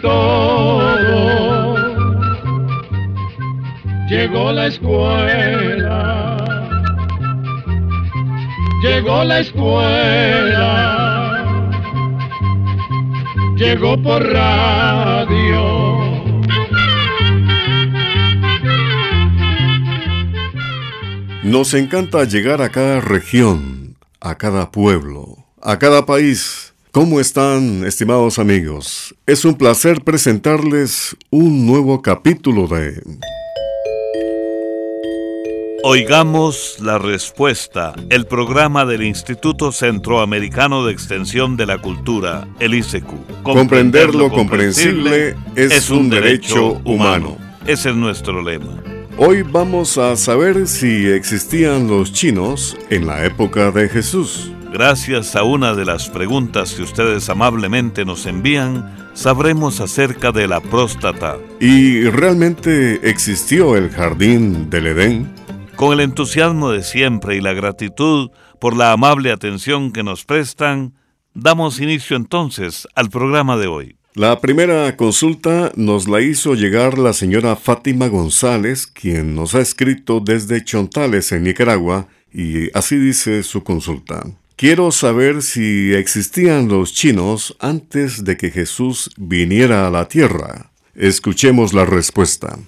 Todo, llegó la escuela, llegó la escuela, llegó por radio. Nos encanta llegar a cada región, a cada pueblo, a cada país. ¿Cómo están, estimados amigos? Es un placer presentarles un nuevo capítulo de... Oigamos la respuesta, el programa del Instituto Centroamericano de Extensión de la Cultura, el ICQ. Comprender lo comprensible es un derecho humano. Ese es nuestro lema. Hoy vamos a saber si existían los chinos en la época de Jesús. Gracias a una de las preguntas que ustedes amablemente nos envían, sabremos acerca de la próstata. ¿Y realmente existió el jardín del Edén? Con el entusiasmo de siempre y la gratitud por la amable atención que nos prestan, damos inicio entonces al programa de hoy. La primera consulta nos la hizo llegar la señora Fátima González, quien nos ha escrito desde Chontales, en Nicaragua, y así dice su consulta. Quiero saber si existían los chinos antes de que Jesús viniera a la tierra. Escuchemos la respuesta.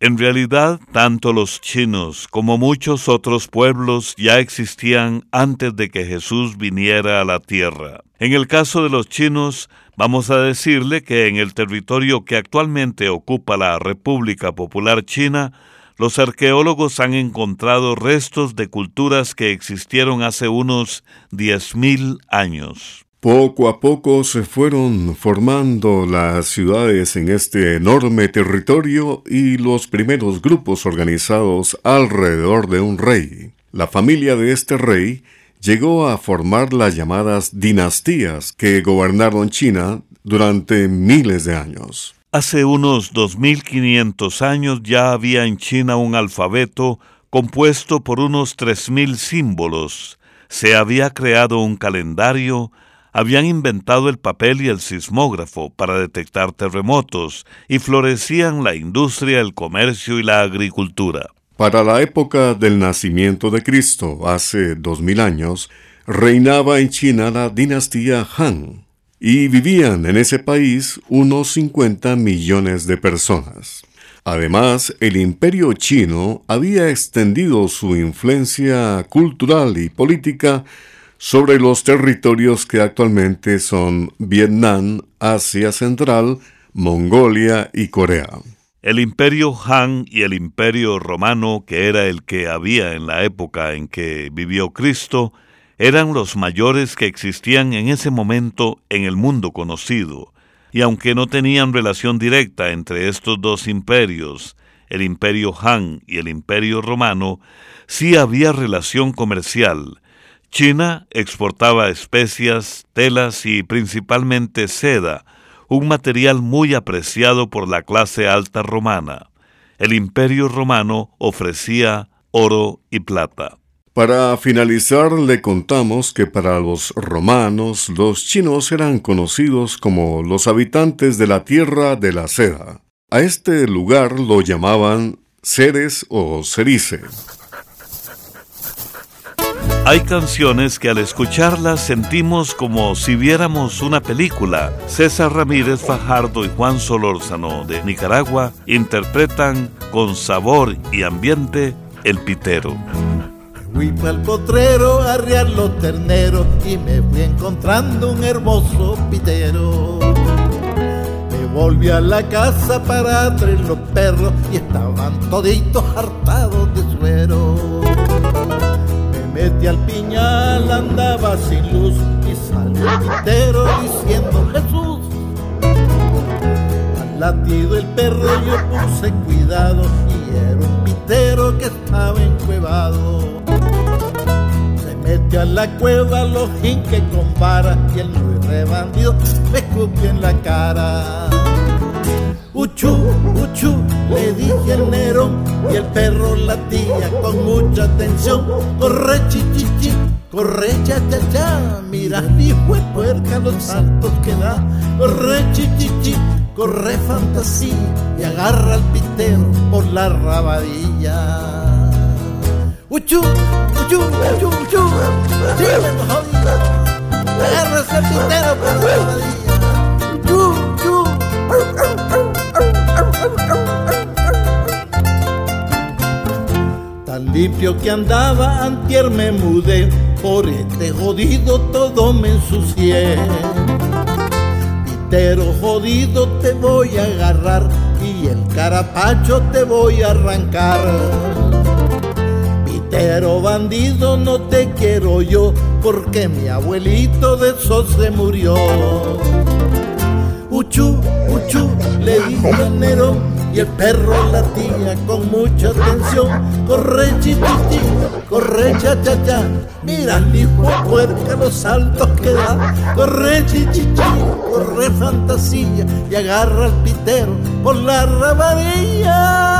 En realidad, tanto los chinos como muchos otros pueblos ya existían antes de que Jesús viniera a la tierra. En el caso de los chinos, vamos a decirle que en el territorio que actualmente ocupa la República Popular China, los arqueólogos han encontrado restos de culturas que existieron hace unos 10.000 años. Poco a poco se fueron formando las ciudades en este enorme territorio y los primeros grupos organizados alrededor de un rey. La familia de este rey llegó a formar las llamadas dinastías que gobernaron China durante miles de años. Hace unos 2500 años ya había en China un alfabeto compuesto por unos 3000 símbolos. Se había creado un calendario, habían inventado el papel y el sismógrafo para detectar terremotos y florecían la industria, el comercio y la agricultura. Para la época del nacimiento de Cristo, hace dos mil años, reinaba en China la dinastía Han, y vivían en ese país unos 50 millones de personas. Además, el imperio chino había extendido su influencia cultural y política sobre los territorios que actualmente son Vietnam, Asia Central, Mongolia y Corea. El imperio Han y el imperio romano, que era el que había en la época en que vivió Cristo, eran los mayores que existían en ese momento en el mundo conocido, y aunque no tenían relación directa entre estos dos imperios, el imperio Han y el imperio romano, sí había relación comercial. China exportaba especias, telas y principalmente seda, un material muy apreciado por la clase alta romana. El imperio romano ofrecía oro y plata. Para finalizar, le contamos que para los romanos los chinos eran conocidos como los habitantes de la tierra de la seda. A este lugar lo llamaban Ceres o Cerice. Hay canciones que al escucharlas sentimos como si viéramos una película. César Ramírez Fajardo y Juan Solórzano de Nicaragua interpretan con sabor y ambiente El Pitero. Fui al potrero a arriar los terneros y me fui encontrando un hermoso pitero volví a la casa para traer los perros y estaban toditos hartados de suero. Me metí al piñal, andaba sin luz y salió el pitero diciendo Jesús. Al latido el perro yo puse cuidado y era un pitero que estaba encuevado. Metió a la cueva los jinques con vara y el nueve bandido me escupió en la cara. Uchu, uchu, le dije al Nerón y el perro latía con mucha atención. Corre chichichi, corre cha cha cha, mira de puerca los saltos que da. Corre chichichi, corre fantasía y agarra al pitero por la rabadilla. Agarra ese pitero por la rabadilla. Uchu, uchu. Tan limpio que andaba, antier me mudé, por este jodido todo me ensucié. Pitero jodido te voy a agarrar y el carapacho te voy a arrancar. Pitero bandido no te quiero yo, porque mi abuelito de eso se murió. Uchu, uchu, le dije al Nerón y el perro latía con mucha atención. Corre chichichi, corre cha cha cha, mira el hijo puerca los saltos que da. Corre chichichi, corre fantasía y agarra al pitero por la rabadilla.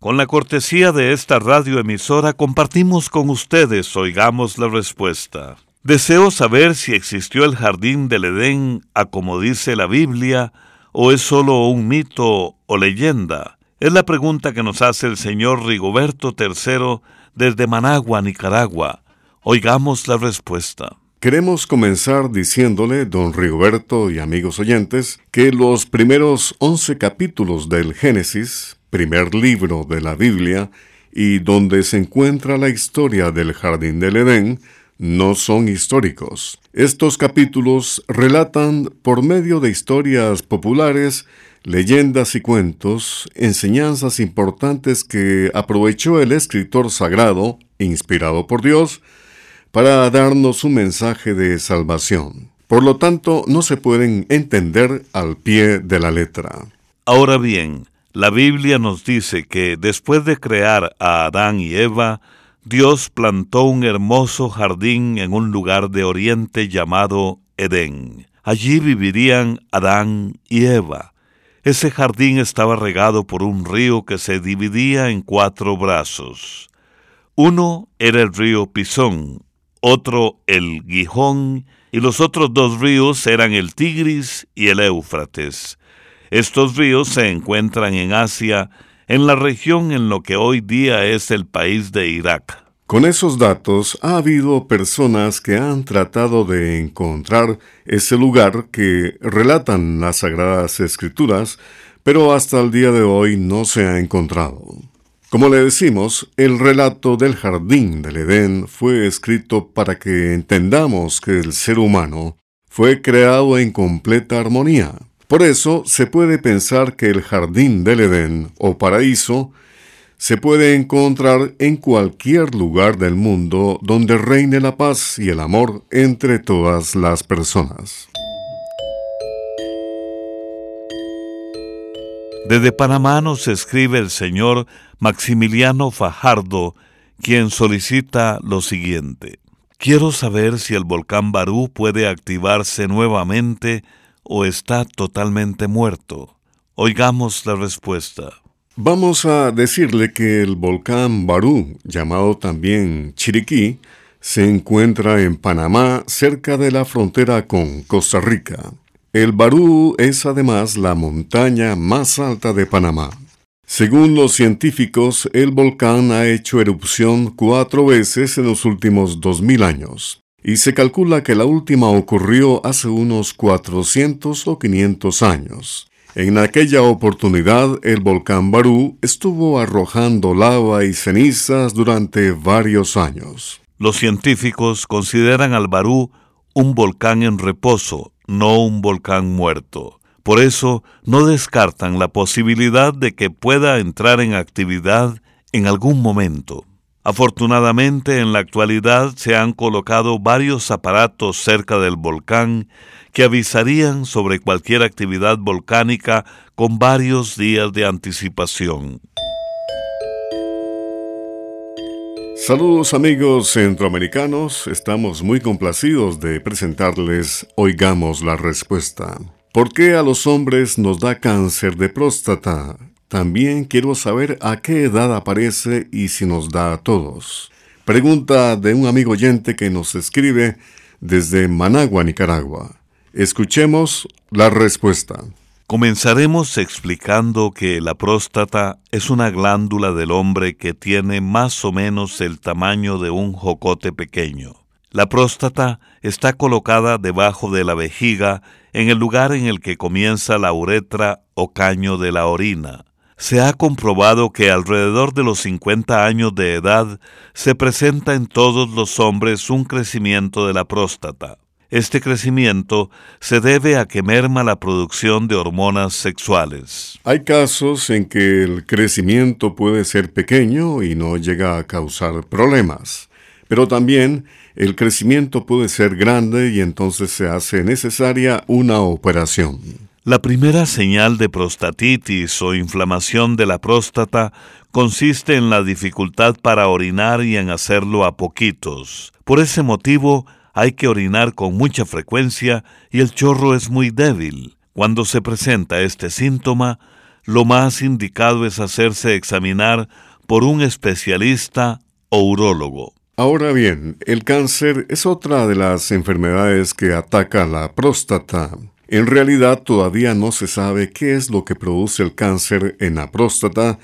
Con la cortesía de esta radioemisora compartimos con ustedes Oigamos la Respuesta. Deseo saber si existió el jardín del Edén a como dice la Biblia o es solo un mito o leyenda. Es la pregunta que nos hace el señor Rigoberto III desde Managua, Nicaragua. Oigamos la respuesta. Queremos comenzar diciéndole, don Rigoberto y amigos oyentes, que los primeros once capítulos del Génesis, primer libro de la Biblia, y donde se encuentra la historia del jardín del Edén, no son históricos. Estos capítulos relatan, por medio de historias populares, leyendas y cuentos, enseñanzas importantes que aprovechó el escritor sagrado, inspirado por Dios, para darnos un mensaje de salvación. Por lo tanto, no se pueden entender al pie de la letra. Ahora bien, la Biblia nos dice que después de crear a Adán y Eva, Dios plantó un hermoso jardín en un lugar de oriente llamado Edén. Allí vivirían Adán y Eva. Ese jardín estaba regado por un río que se dividía en cuatro brazos. Uno era el río Pisón, otro el Gijón, y los otros dos ríos eran el Tigris y el Éufrates. Estos ríos se encuentran en Asia en la región en lo que hoy día es el país de Irak. Con esos datos ha habido personas que han tratado de encontrar ese lugar que relatan las sagradas escrituras, pero hasta el día de hoy no se ha encontrado. Como le decimos, el relato del jardín del Edén fue escrito para que entendamos que el ser humano fue creado en completa armonía, por eso se puede pensar que el jardín del Edén o paraíso se puede encontrar en cualquier lugar del mundo donde reine la paz y el amor entre todas las personas. Desde Panamá nos escribe el señor Maximiliano Fajardo, quien solicita lo siguiente. Quiero saber si el volcán Barú puede activarse nuevamente o está totalmente muerto? Oigamos la respuesta. Vamos a decirle que el volcán Barú, llamado también Chiriquí, se encuentra en Panamá, cerca de la frontera con Costa Rica. El Barú es además la montaña más alta de Panamá. Según los científicos, el volcán ha hecho erupción cuatro veces en los últimos 2000 años, y se calcula que la última ocurrió hace unos 400 o 500 años. En aquella oportunidad, el volcán Barú estuvo arrojando lava y cenizas durante varios años. Los científicos consideran al Barú un volcán en reposo, no un volcán muerto. Por eso no descartan la posibilidad de que pueda entrar en actividad en algún momento. Afortunadamente en la actualidad se han colocado varios aparatos cerca del volcán que avisarían sobre cualquier actividad volcánica con varios días de anticipación. Saludos amigos centroamericanos, estamos muy complacidos de presentarles Oigamos la Respuesta. ¿Por qué a los hombres nos da cáncer de próstata? También quiero saber a qué edad aparece y si nos da a todos. Pregunta de un amigo oyente que nos escribe desde Managua, Nicaragua. Escuchemos la respuesta. Comenzaremos explicando que la próstata es una glándula del hombre que tiene más o menos el tamaño de un jocote pequeño. La próstata está colocada debajo de la vejiga en el lugar en el que comienza la uretra o caño de la orina. Se ha comprobado que alrededor de los 50 años de edad se presenta en todos los hombres un crecimiento de la próstata. Este crecimiento se debe a que merma la producción de hormonas sexuales. Hay casos en que el crecimiento puede ser pequeño y no llega a causar problemas, pero también el crecimiento puede ser grande y entonces se hace necesaria una operación. La primera señal de prostatitis o inflamación de la próstata consiste en la dificultad para orinar y en hacerlo a poquitos. Por ese motivo, hay que orinar con mucha frecuencia y el chorro es muy débil. Cuando se presenta este síntoma, lo más indicado es hacerse examinar por un especialista o urólogo. Ahora bien, el cáncer es otra de las enfermedades que ataca la próstata. En realidad todavía no se sabe qué es lo que produce el cáncer en la próstata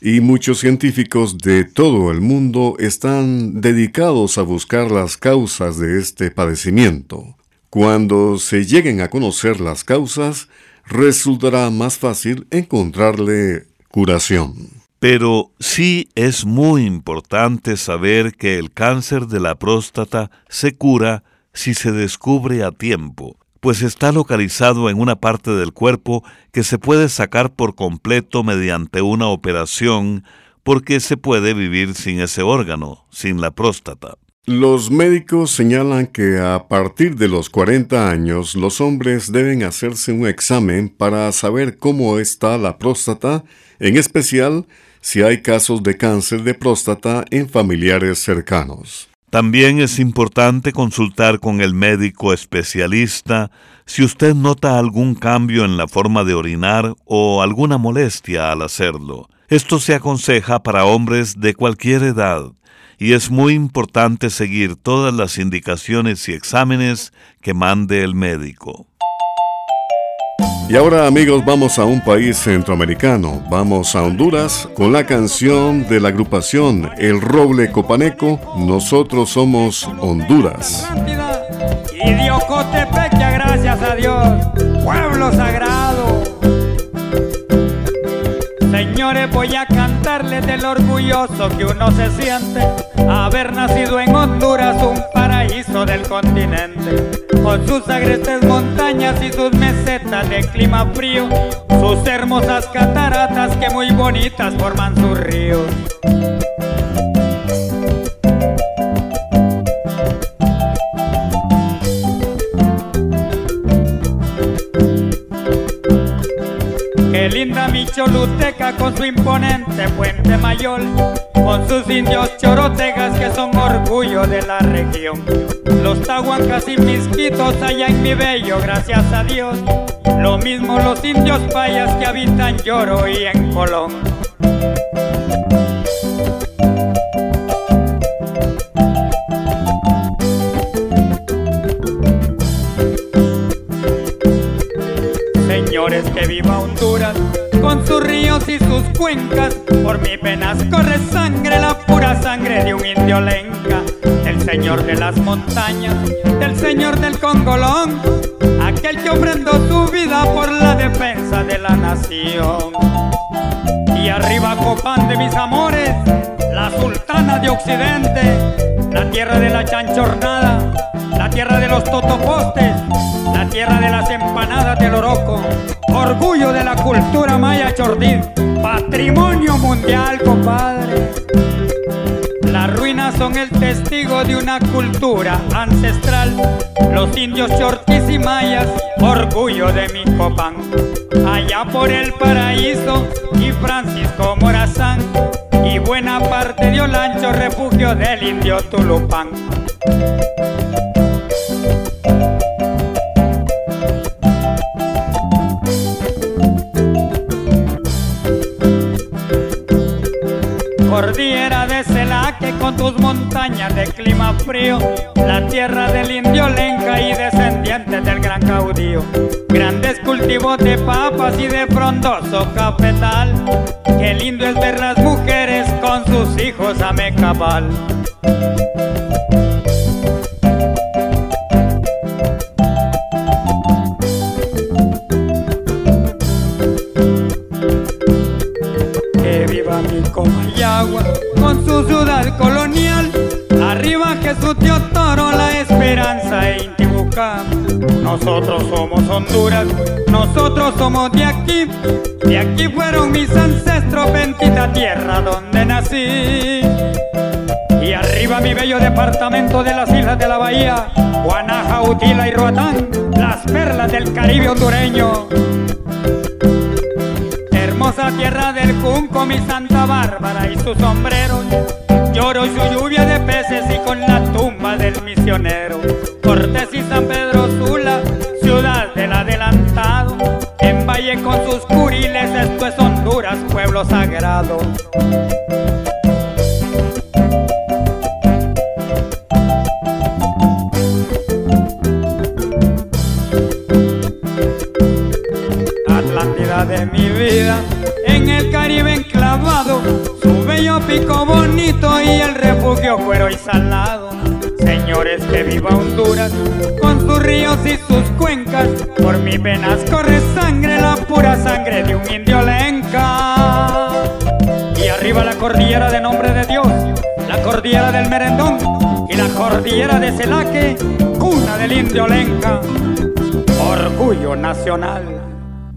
y muchos científicos de todo el mundo están dedicados a buscar las causas de este padecimiento. Cuando se lleguen a conocer las causas, resultará más fácil encontrarle curación. Pero sí es muy importante saber que el cáncer de la próstata se cura si se descubre a tiempo pues está localizado en una parte del cuerpo que se puede sacar por completo mediante una operación porque se puede vivir sin ese órgano, sin la próstata. Los médicos señalan que a partir de los 40 años los hombres deben hacerse un examen para saber cómo está la próstata, en especial si hay casos de cáncer de próstata en familiares cercanos. También es importante consultar con el médico especialista si usted nota algún cambio en la forma de orinar o alguna molestia al hacerlo. Esto se aconseja para hombres de cualquier edad y es muy importante seguir todas las indicaciones y exámenes que mande el médico. Y ahora amigos vamos a un país centroamericano, vamos a Honduras con la canción de la agrupación El Roble Copaneco, Nosotros somos Honduras. Gracias a Dios, pueblo sagrado. Señores, a cantarles del orgulloso que uno se siente haber nacido en Honduras, un paraíso del continente. Con sus agrestes montañas y sus mesetas de clima frío, sus hermosas cataratas que muy bonitas forman sus ríos. Qué linda mi Con su imponente puente mayor, con sus indios chorotegas que son orgullo de la región. Los tahuancas y misquitos allá en mi bello, gracias a Dios. Lo mismo los indios payas que habitan Lloro y en Colón. Cuencas. Por mis venas corre sangre, la pura sangre de un indio lenca, del señor de las montañas, del señor del Congolón, aquel que ofrendó su vida por la defensa de la nación. Y arriba Copán de mis amores, la sultana de Occidente, la tierra de la chanchornada, la tierra de los totopostes, la tierra de las empanadas del Oroco, orgullo de la cultura maya chordín, patrimonio mundial, compadre. Las ruinas son el testigo de una cultura ancestral. Los indios chortis y mayas, orgullo de mi copán. Allá por el paraíso y Francisco Morazán. Y buena parte de Olancho, refugio del indio Tulupán. Cordillera de Celaque con tus montañas de clima frío, la tierra del indio lenca y descendientes del gran caudillo. Grandes cultivos de papas y de frondoso cafetal, qué lindo es ver las mujeres con sus hijos a mecabal. Nosotros somos Honduras, nosotros somos de aquí. De aquí fueron mis ancestros, bendita tierra donde nací. Y arriba mi bello departamento de las islas de la Bahía, Guanaja, Utila y Roatán, las perlas del Caribe hondureño. Hermosa tierra del Junco, mi Santa Bárbara y sus sombreros. Lloro su lluvia de peces y con la tumba del misionero. Sagrado. Atlántida de mi vida, en el Caribe enclavado, su bello pico bonito y el refugio cuero y salado. Señores que viva Honduras, con sus ríos y sus cuencas, por mis venas corre sangre, la pura sangre de un indio lenca. Arriba la cordillera de nombre de Dios, la cordillera del Merendón y la cordillera de Celaque, cuna del indio lenca, orgullo nacional.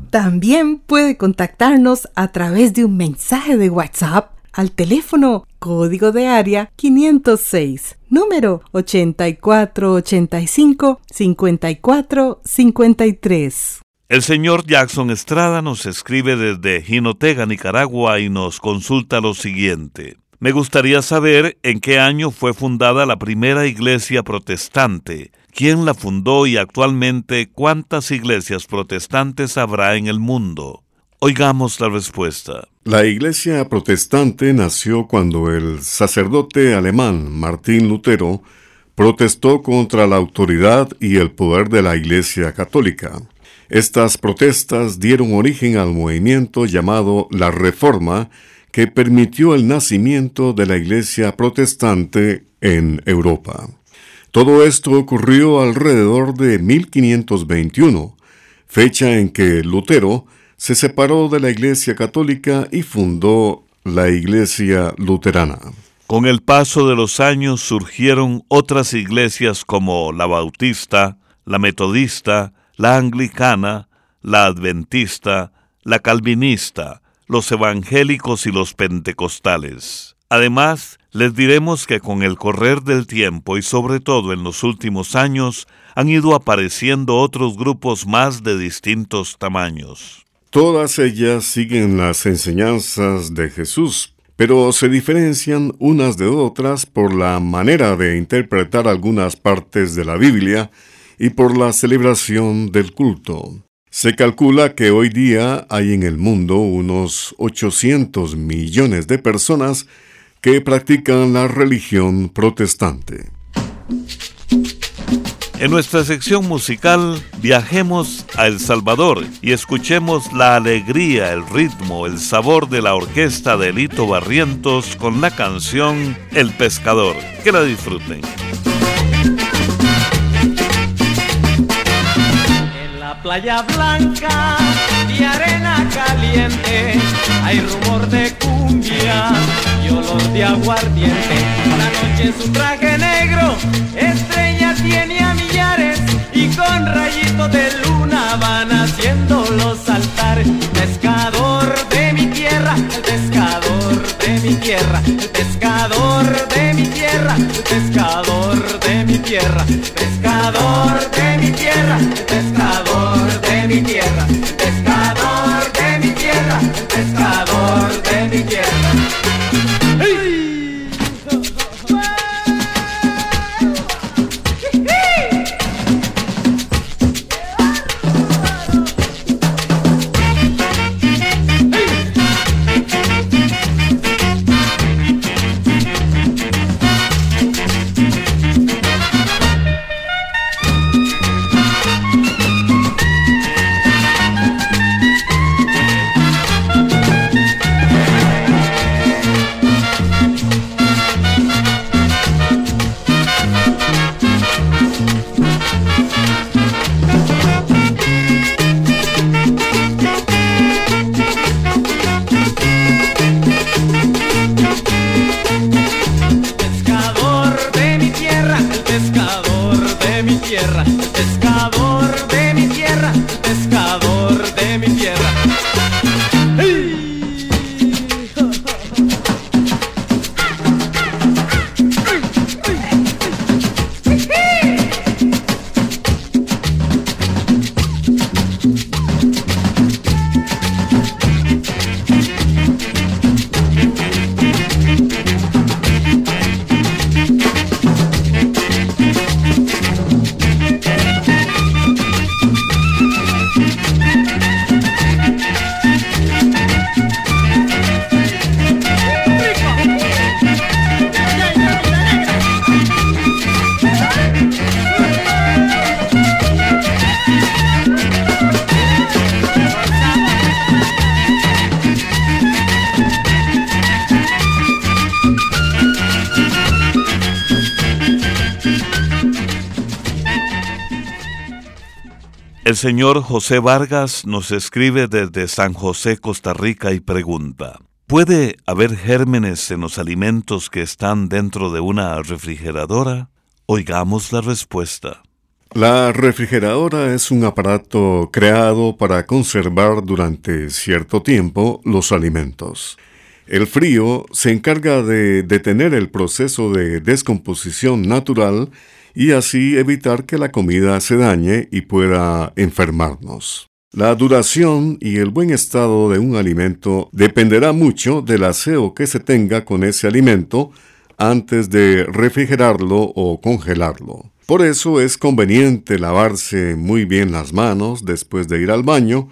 También puede contactarnos a través de un mensaje de WhatsApp al teléfono código de área 506, número 8485-5453. El señor Jackson Estrada nos escribe desde Jinotega, Nicaragua, y nos consulta lo siguiente. Me gustaría saber en qué año fue fundada la primera iglesia protestante, quién la fundó y actualmente cuántas iglesias protestantes habrá en el mundo. Oigamos la respuesta. La iglesia protestante nació cuando el sacerdote alemán Martín Lutero protestó contra la autoridad y el poder de la iglesia católica. Estas protestas dieron origen al movimiento llamado la Reforma, que permitió el nacimiento de la iglesia protestante en Europa. Todo esto ocurrió alrededor de 1521, fecha en que Lutero se separó de la Iglesia Católica y fundó la Iglesia Luterana. Con el paso de los años surgieron otras iglesias como la Bautista, la Metodista, la Anglicana, la Adventista, la Calvinista, los Evangélicos y los Pentecostales. Además, les diremos que con el correr del tiempo y sobre todo en los últimos años han ido apareciendo otros grupos más de distintos tamaños. Todas ellas siguen las enseñanzas de Jesús, pero se diferencian unas de otras por la manera de interpretar algunas partes de la Biblia y por la celebración del culto. Se calcula que hoy día hay en el mundo unos 800 millones de personas que practican la religión protestante. En nuestra sección musical viajemos a El Salvador y escuchemos la alegría, el ritmo, el sabor de la orquesta de Elito Barrientos con la canción El Pescador. Que la disfruten. Playa blanca y arena caliente hay rumor de cumbia y olor de aguardiente. La noche es un traje negro, estrella tiene a millares y con rayitos de luna van haciendo los altares. Pescador de mi tierra, pescador de mi tierra, el pescador de mi tierra, el pescador de mi tierra, pescador de mi tierra, pescador mi tierra, señor José Vargas nos escribe desde San José, Costa Rica y pregunta, ¿puede haber gérmenes en los alimentos que están dentro de una refrigeradora? Oigamos la respuesta. La refrigeradora es un aparato creado para conservar durante cierto tiempo los alimentos. El frío se encarga de detener el proceso de descomposición natural y así evitar que la comida se dañe y pueda enfermarnos. La duración y el buen estado de un alimento dependerá mucho del aseo que se tenga con ese alimento antes de refrigerarlo o congelarlo. Por eso es conveniente lavarse muy bien las manos después de ir al baño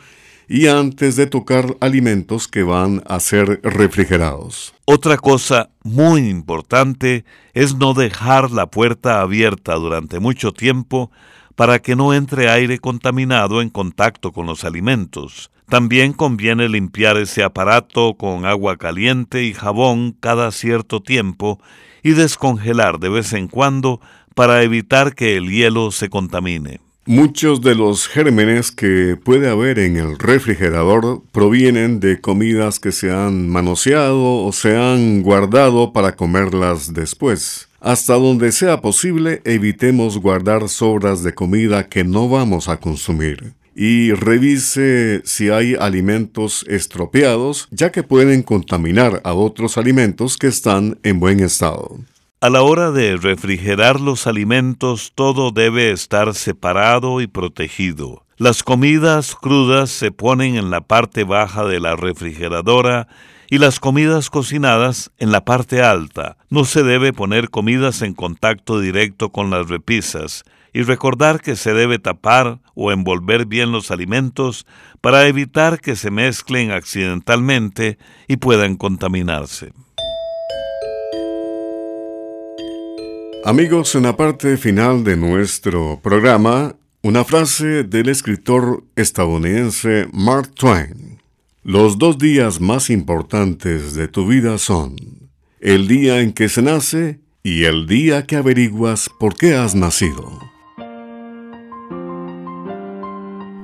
y antes de tocar alimentos que van a ser refrigerados. Otra cosa muy importante es no dejar la puerta abierta durante mucho tiempo para que no entre aire contaminado en contacto con los alimentos. También conviene limpiar ese aparato con agua caliente y jabón cada cierto tiempo y descongelar de vez en cuando para evitar que el hielo se contamine. Muchos de los gérmenes que puede haber en el refrigerador provienen de comidas que se han manoseado o se han guardado para comerlas después. Hasta donde sea posible, evitemos guardar sobras de comida que no vamos a consumir. Y revise si hay alimentos estropeados, ya que pueden contaminar a otros alimentos que están en buen estado. A la hora de refrigerar los alimentos todo debe estar separado y protegido. Las comidas crudas se ponen en la parte baja de la refrigeradora y las comidas cocinadas en la parte alta. No se debe poner comidas en contacto directo con las repisas y recordar que se debe tapar o envolver bien los alimentos para evitar que se mezclen accidentalmente y puedan contaminarse. Amigos, en la parte final de nuestro programa, una frase del escritor estadounidense Mark Twain. Los dos días más importantes de tu vida son el día en que se nace y el día que averiguas por qué has nacido.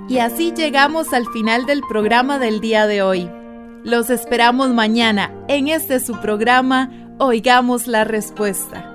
Y así llegamos al final del programa del día de hoy. Los esperamos mañana en este su programa Oigamos la Respuesta.